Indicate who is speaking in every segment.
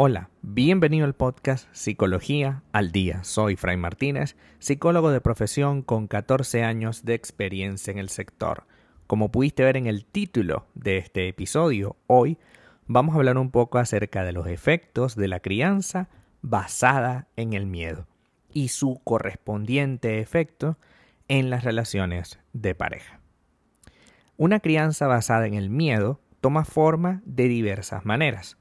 Speaker 1: Hola, bienvenido al podcast Psicología al Día. Soy Fray Martínez, psicólogo de profesión con 14 años de experiencia en el sector. Como pudiste ver en el título de este episodio, hoy vamos a hablar un poco acerca de los efectos de la crianza basada en el miedo y su correspondiente efecto en las relaciones de pareja. Una crianza basada en el miedo toma forma de diversas maneras.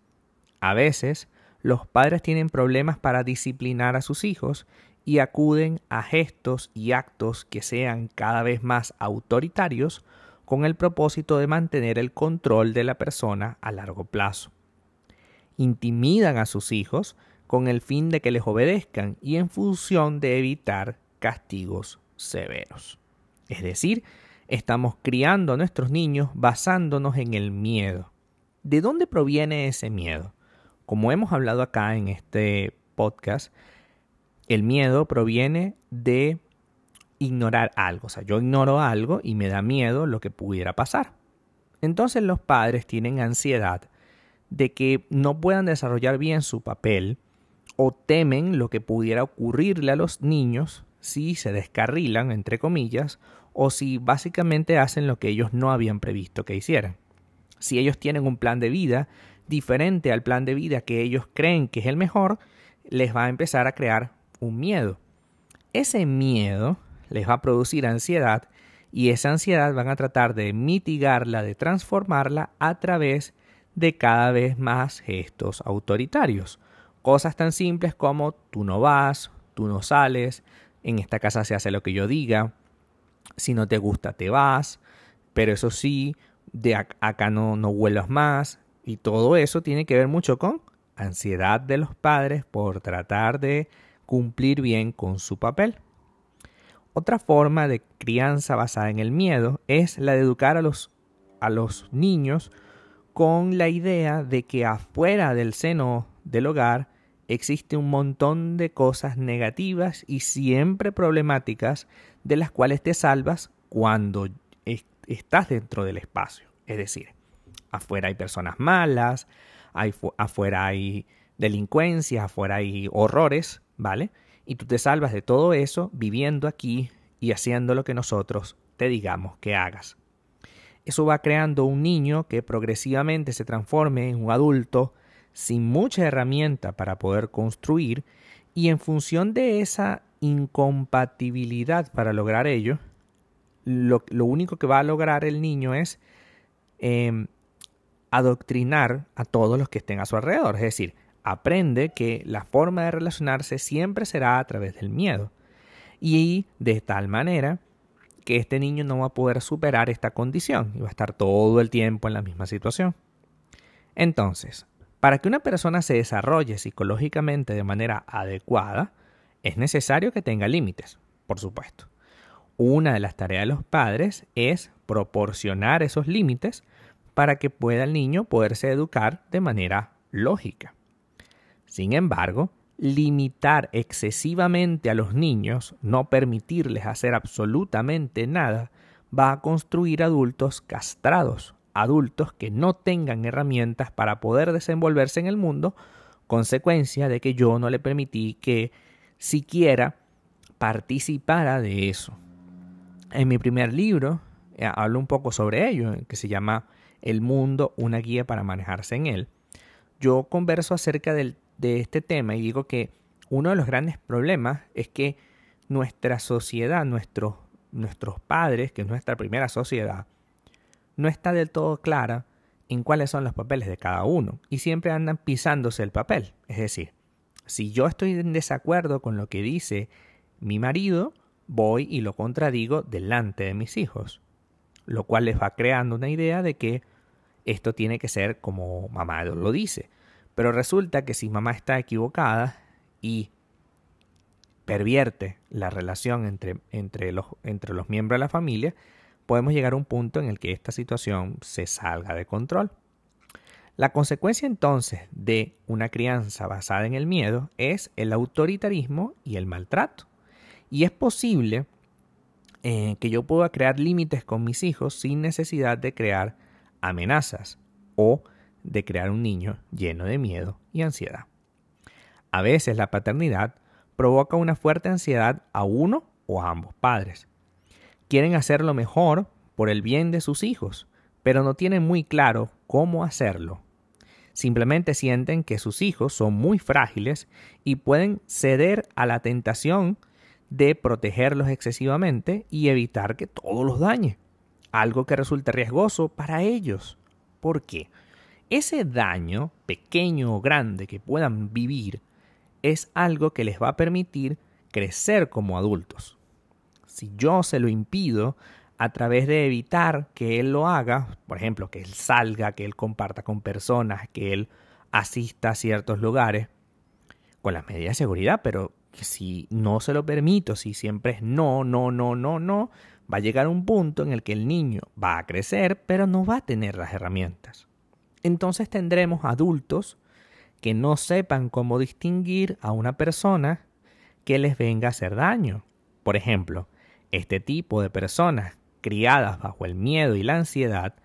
Speaker 1: A veces, los padres tienen problemas para disciplinar a sus hijos y acuden a gestos y actos que sean cada vez más autoritarios con el propósito de mantener el control de la persona a largo plazo. Intimidan a sus hijos con el fin de que les obedezcan y en función de evitar castigos severos. Es decir, estamos criando a nuestros niños basándonos en el miedo. ¿De dónde proviene ese miedo? Como hemos hablado acá en este podcast, el miedo proviene de ignorar algo. O sea, yo ignoro algo y me da miedo lo que pudiera pasar. Entonces los padres tienen ansiedad de que no puedan desarrollar bien su papel o temen lo que pudiera ocurrirle a los niños si se descarrilan, entre comillas, o si básicamente hacen lo que ellos no habían previsto que hicieran. Si ellos tienen un plan de vida diferente al plan de vida que ellos creen que es el mejor, les va a empezar a crear un miedo. Ese miedo les va a producir ansiedad y esa ansiedad van a tratar de mitigarla, de transformarla a través de cada vez más gestos autoritarios. Cosas tan simples como tú no vas, tú no sales, en esta casa se hace lo que yo diga, si no te gusta te vas, pero eso sí, de acá no, no vuelvas más, y todo eso tiene que ver mucho con ansiedad de los padres por tratar de cumplir bien con su papel. Otra forma de crianza basada en el miedo es la de educar a los, a los niños con la idea de que afuera del seno del hogar existe un montón de cosas negativas y siempre problemáticas de las cuales te salvas cuando estás dentro del espacio. Es decir, afuera hay personas malas, afuera hay delincuencia, afuera hay horrores, ¿vale? Y tú te salvas de todo eso viviendo aquí y haciendo lo que nosotros te digamos que hagas. Eso va creando un niño que progresivamente se transforme en un adulto sin mucha herramienta para poder construir y en función de esa incompatibilidad para lograr ello, lo, único que va a lograr el niño es em, adoctrinar a todos los que estén a su alrededor. Es decir, aprende que la forma de relacionarse siempre será a través del miedo. Y de tal manera que este niño no va a poder superar esta condición y va a estar todo el tiempo en la misma situación. Entonces, para que una persona se desarrolle psicológicamente de manera adecuada, es necesario que tenga límites, por supuesto. Una de las tareas de los padres es proporcionar esos límites para que pueda el niño poderse educar de manera lógica. Sin embargo, limitar excesivamente a los niños, no permitirles hacer absolutamente nada, va a construir adultos castrados, adultos que no tengan herramientas para poder desenvolverse en el mundo, consecuencia de que yo no le permití que siquiera participara de eso. En mi primer libro eh, hablo un poco sobre ello, que se llama el mundo, una guía para manejarse en él, yo converso acerca de este tema y digo que uno de los grandes problemas es que nuestra sociedad, nuestros, nuestros padres, que es nuestra primera sociedad, no está del todo clara en cuáles son los papeles de cada uno y siempre andan pisándose el papel. Es decir, si yo estoy en desacuerdo con lo que dice mi marido, voy y lo contradigo delante de mis hijos lo cual les va creando una idea de que esto tiene que ser como mamá lo dice. Pero resulta que si mamá está equivocada y pervierte la relación entre, entre, los, entre los miembros de la familia, podemos llegar a un punto en el que esta situación se salga de control. La consecuencia entonces de una crianza basada en el miedo es el autoritarismo y el maltrato. Y es posible eh, que yo pueda crear límites con mis hijos sin necesidad de crear amenazas o de crear un niño lleno de miedo y ansiedad. A veces la paternidad provoca una fuerte ansiedad a uno o a ambos padres. Quieren hacer lo mejor por el bien de sus hijos, pero no tienen muy claro cómo hacerlo. Simplemente sienten que sus hijos son muy frágiles y pueden ceder a la tentación de protegerlos excesivamente y evitar que todo los dañe, algo que resulte riesgoso para ellos. ¿Por qué? Ese daño, pequeño o grande, que puedan vivir, es algo que les va a permitir crecer como adultos. Si yo se lo impido a través de evitar que él lo haga, por ejemplo, que él salga, que él comparta con personas, que él asista a ciertos lugares, con las medidas de seguridad, pero si no se lo permito, si siempre es no, no, no, no, no, va a llegar un punto en el que el niño va a crecer, pero no va a tener las herramientas. Entonces tendremos adultos que no sepan cómo distinguir a una persona que les venga a hacer daño. Por ejemplo, este tipo de personas criadas bajo el miedo y la ansiedad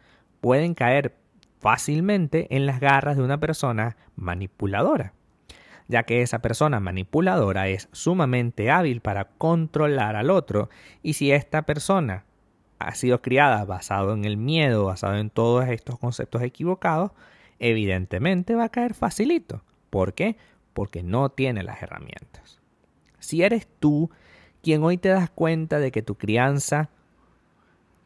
Speaker 1: pueden caer fácilmente en las garras de una persona manipuladora, ya que esa persona manipuladora es sumamente hábil para controlar al otro y si esta persona ha sido criada basado en el miedo, basado en todos estos conceptos equivocados, evidentemente va a caer facilito. ¿Por qué? Porque no tiene las herramientas. Si eres tú quien hoy te das cuenta de que tu crianza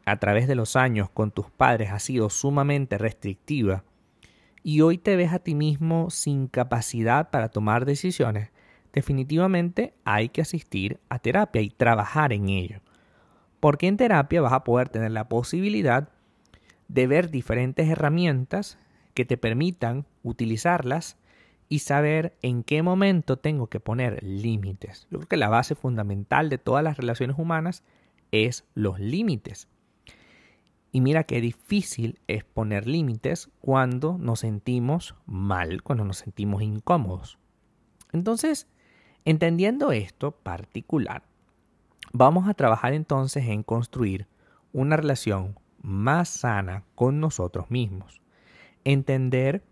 Speaker 1: a través de los años con tus padres ha sido sumamente restrictiva y hoy te ves a ti mismo sin capacidad para tomar decisiones, definitivamente hay que asistir a terapia y trabajar en ello. Porque en terapia vas a poder tener la posibilidad de ver diferentes herramientas que te permitan utilizarlas y saber en qué momento tengo que poner límites. Yo creo que la base fundamental de todas las relaciones humanas es los límites. Y mira qué difícil es poner límites cuando nos sentimos mal, cuando nos sentimos incómodos. Entonces, entendiendo esto particular, vamos a trabajar entonces en construir una relación más sana con nosotros mismos entender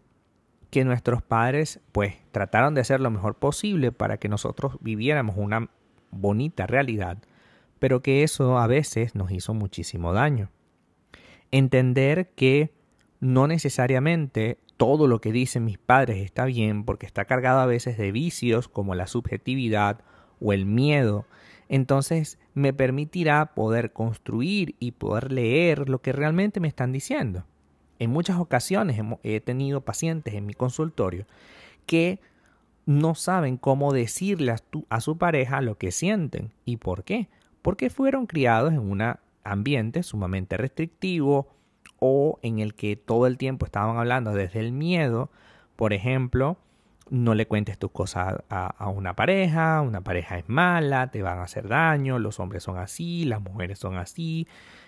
Speaker 1: que nuestros padres pues trataron de hacer lo mejor posible para que nosotros viviéramos una bonita realidad, pero que eso a veces nos hizo muchísimo daño. Entender que no necesariamente todo lo que dicen mis padres está bien porque está cargado a veces de vicios como la subjetividad o el miedo, entonces me permitirá poder construir y poder leer lo que realmente me están diciendo. En muchas ocasiones he tenido pacientes en mi consultorio que no saben cómo decirle a, su pareja lo que sienten. ¿Y por qué? Porque fueron criados en un ambiente sumamente restrictivo o en el que todo el tiempo estaban hablando desde el miedo. Por ejemplo, no le cuentes tus cosas a, a, una pareja, una pareja es mala, te van a hacer daño, los hombres son así, las mujeres son así,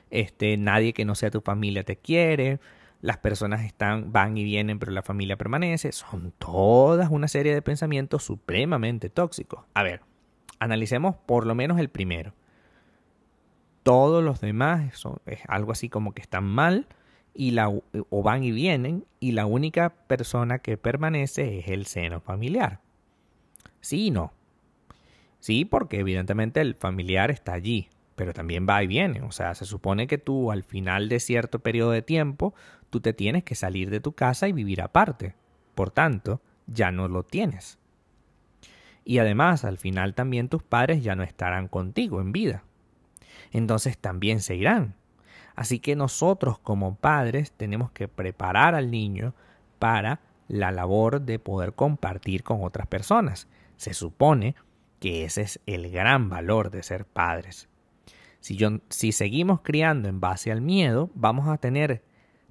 Speaker 1: este, nadie que no sea tu familia te quiere, las personas están, van y vienen, pero la familia permanece. Son todas una serie de pensamientos supremamente tóxicos. A ver, analicemos por lo menos el primero. Todos los demás son, es algo así como que están mal y la, o van y vienen y la única persona que permanece es el seno familiar. Sí y no. Sí, porque evidentemente el familiar está allí, pero también va y viene. O sea, se supone que tú al final de cierto periodo de tiempo tú te tienes que salir de tu casa y vivir aparte. Por tanto, ya no lo tienes. Y además, al final también tus padres ya no estarán contigo en vida. Entonces también se irán. Así que nosotros como padres tenemos que preparar al niño para la labor de poder compartir con otras personas. Se supone que ese es el gran valor de ser padres. Si, yo, si seguimos criando en base al miedo, vamos a tener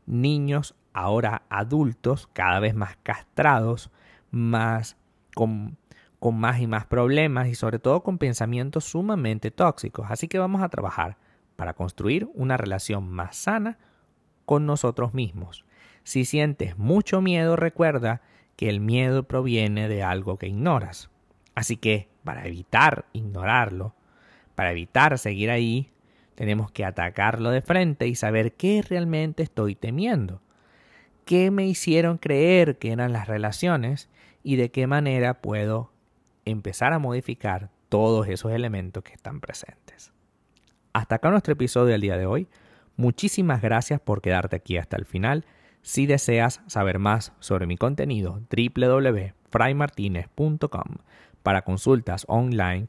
Speaker 1: niños ahora adultos, cada vez más castrados, más con, con más y más problemas y sobre todo con pensamientos sumamente tóxicos. Así que vamos a trabajar para construir una relación más sana con nosotros mismos. Si sientes mucho miedo, recuerda que el miedo proviene de algo que ignoras. Así que, para evitar ignorarlo, para evitar seguir ahí, Tenemos que atacarlo de frente y saber qué realmente estoy temiendo. ¿Qué me hicieron creer que eran las relaciones y de qué manera puedo empezar a modificar todos esos elementos que están presentes? Hasta acá nuestro episodio del día de hoy. Muchísimas gracias por quedarte aquí hasta el final. Si deseas saber más sobre mi contenido, www.fraymartinez.com. Para consultas online,